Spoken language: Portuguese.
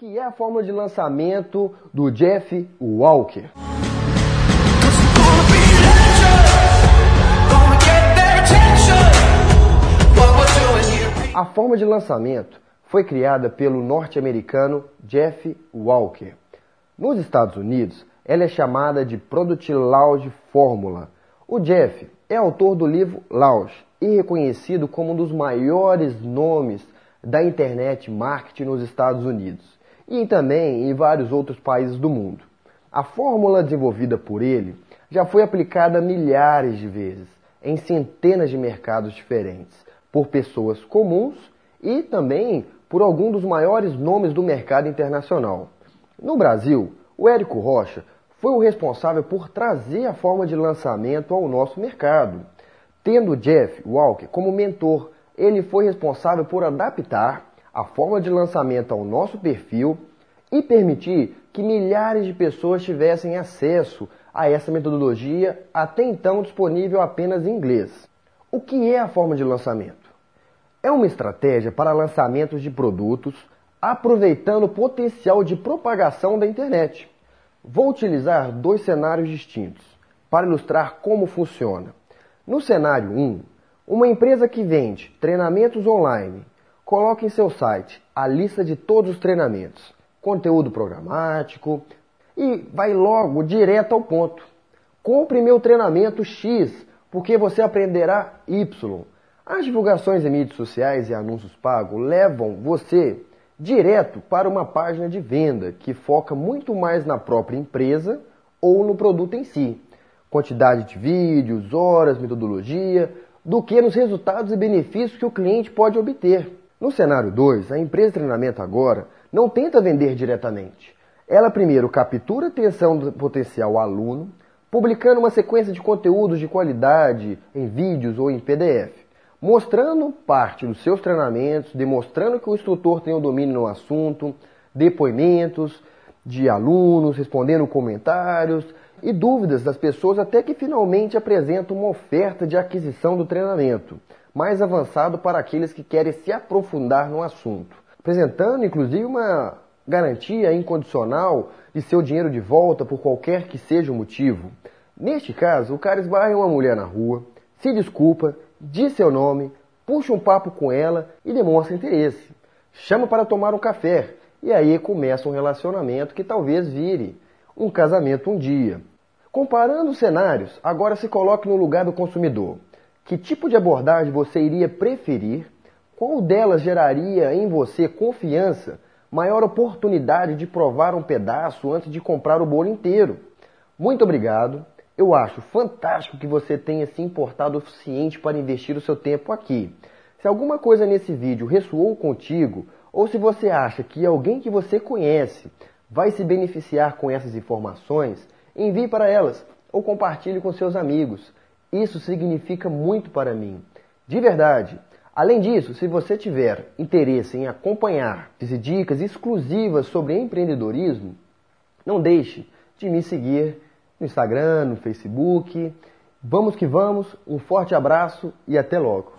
que é a forma de lançamento do Jeff Walker. A forma de lançamento foi criada pelo norte-americano Jeff Walker. Nos Estados Unidos, ela é chamada de Product Launch Formula. O Jeff é autor do livro Launch e reconhecido como um dos maiores nomes da internet marketing nos Estados Unidos e também em vários outros países do mundo. A fórmula desenvolvida por ele já foi aplicada milhares de vezes em centenas de mercados diferentes por pessoas comuns e também por algum dos maiores nomes do mercado internacional. No Brasil, o Érico Rocha foi o responsável por trazer a forma de lançamento ao nosso mercado. Tendo Jeff Walker como mentor, ele foi responsável por adaptar a forma de lançamento ao nosso perfil e permitir que milhares de pessoas tivessem acesso a essa metodologia até então disponível apenas em inglês. O que é a forma de lançamento? É uma estratégia para lançamentos de produtos aproveitando o potencial de propagação da internet. Vou utilizar dois cenários distintos para ilustrar como funciona. No cenário 1, uma empresa que vende treinamentos online coloca em seu site a lista de todos os treinamentos, conteúdo programático e vai logo direto ao ponto. Compre meu treinamento X, porque você aprenderá Y. As divulgações em mídias sociais e anúncios pagos levam você direto para uma página de venda que foca muito mais na própria empresa ou no produto em si. Quantidade de vídeos, horas, metodologia, do que nos resultados e benefícios que o cliente pode obter. No cenário 2, a empresa de treinamento agora não tenta vender diretamente. Ela primeiro captura a atenção do potencial aluno, publicando uma sequência de conteúdos de qualidade em vídeos ou em PDF mostrando parte dos seus treinamentos, demonstrando que o instrutor tem o domínio no assunto, depoimentos de alunos, respondendo comentários e dúvidas das pessoas até que finalmente apresenta uma oferta de aquisição do treinamento, mais avançado para aqueles que querem se aprofundar no assunto, apresentando inclusive uma garantia incondicional de seu dinheiro de volta por qualquer que seja o motivo. Neste caso, o cara esbarra uma mulher na rua, se desculpa, diz seu nome, puxa um papo com ela e demonstra interesse. Chama para tomar um café e aí começa um relacionamento que talvez vire um casamento um dia. Comparando os cenários, agora se coloque no lugar do consumidor. Que tipo de abordagem você iria preferir? Qual delas geraria em você confiança, maior oportunidade de provar um pedaço antes de comprar o bolo inteiro? Muito obrigado. Eu acho fantástico que você tenha se importado o suficiente para investir o seu tempo aqui. Se alguma coisa nesse vídeo ressoou contigo, ou se você acha que alguém que você conhece vai se beneficiar com essas informações, envie para elas ou compartilhe com seus amigos. Isso significa muito para mim. De verdade. Além disso, se você tiver interesse em acompanhar dicas exclusivas sobre empreendedorismo, não deixe de me seguir no Instagram, no Facebook. Vamos que vamos, um forte abraço e até logo.